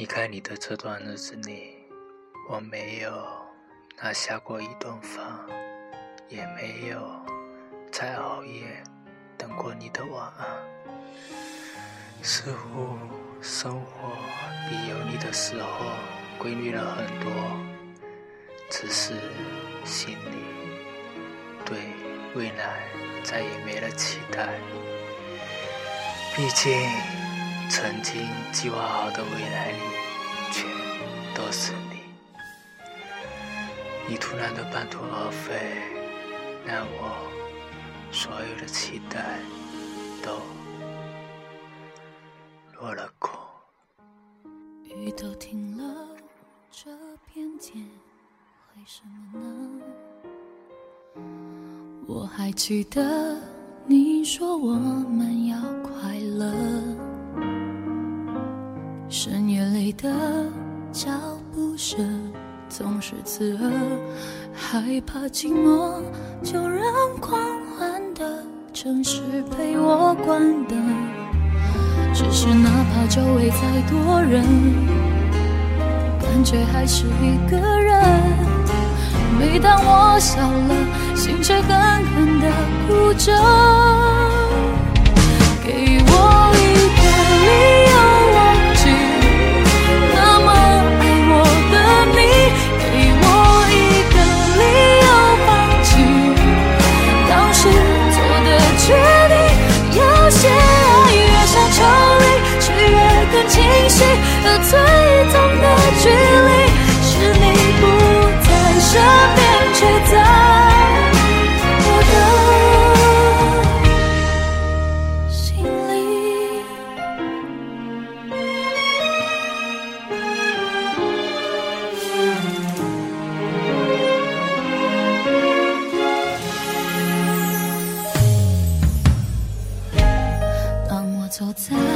离开你的这段日子里，我没有拿下过一顿饭，也没有再熬夜等过你的晚安。似乎生活比有你的时候规律了很多，只是心里对未来再也没了期待。毕竟。曾经计划好的未来里，全都是你。你突然的半途而废，让我所有的期待都落了空。雨都停了，这片天为什么呢？我还记得你说我们要快乐。深夜里的脚步声总是刺耳，害怕寂寞，就让狂欢的城市陪我关灯。只是哪怕周围再多人，感觉还是一个人。每当我笑了，心却狠狠地哭着。给我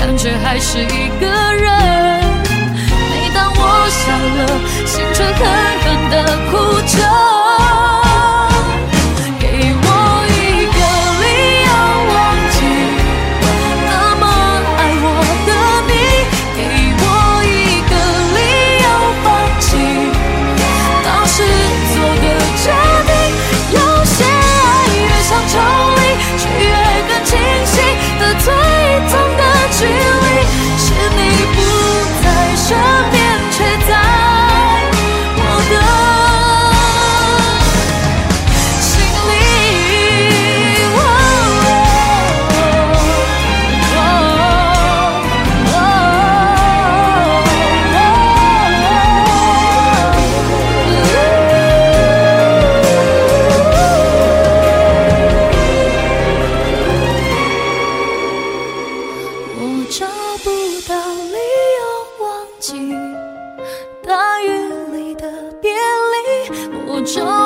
感觉还是一个人。每当我笑了，心却狠找不到理由忘记大雨里的别离。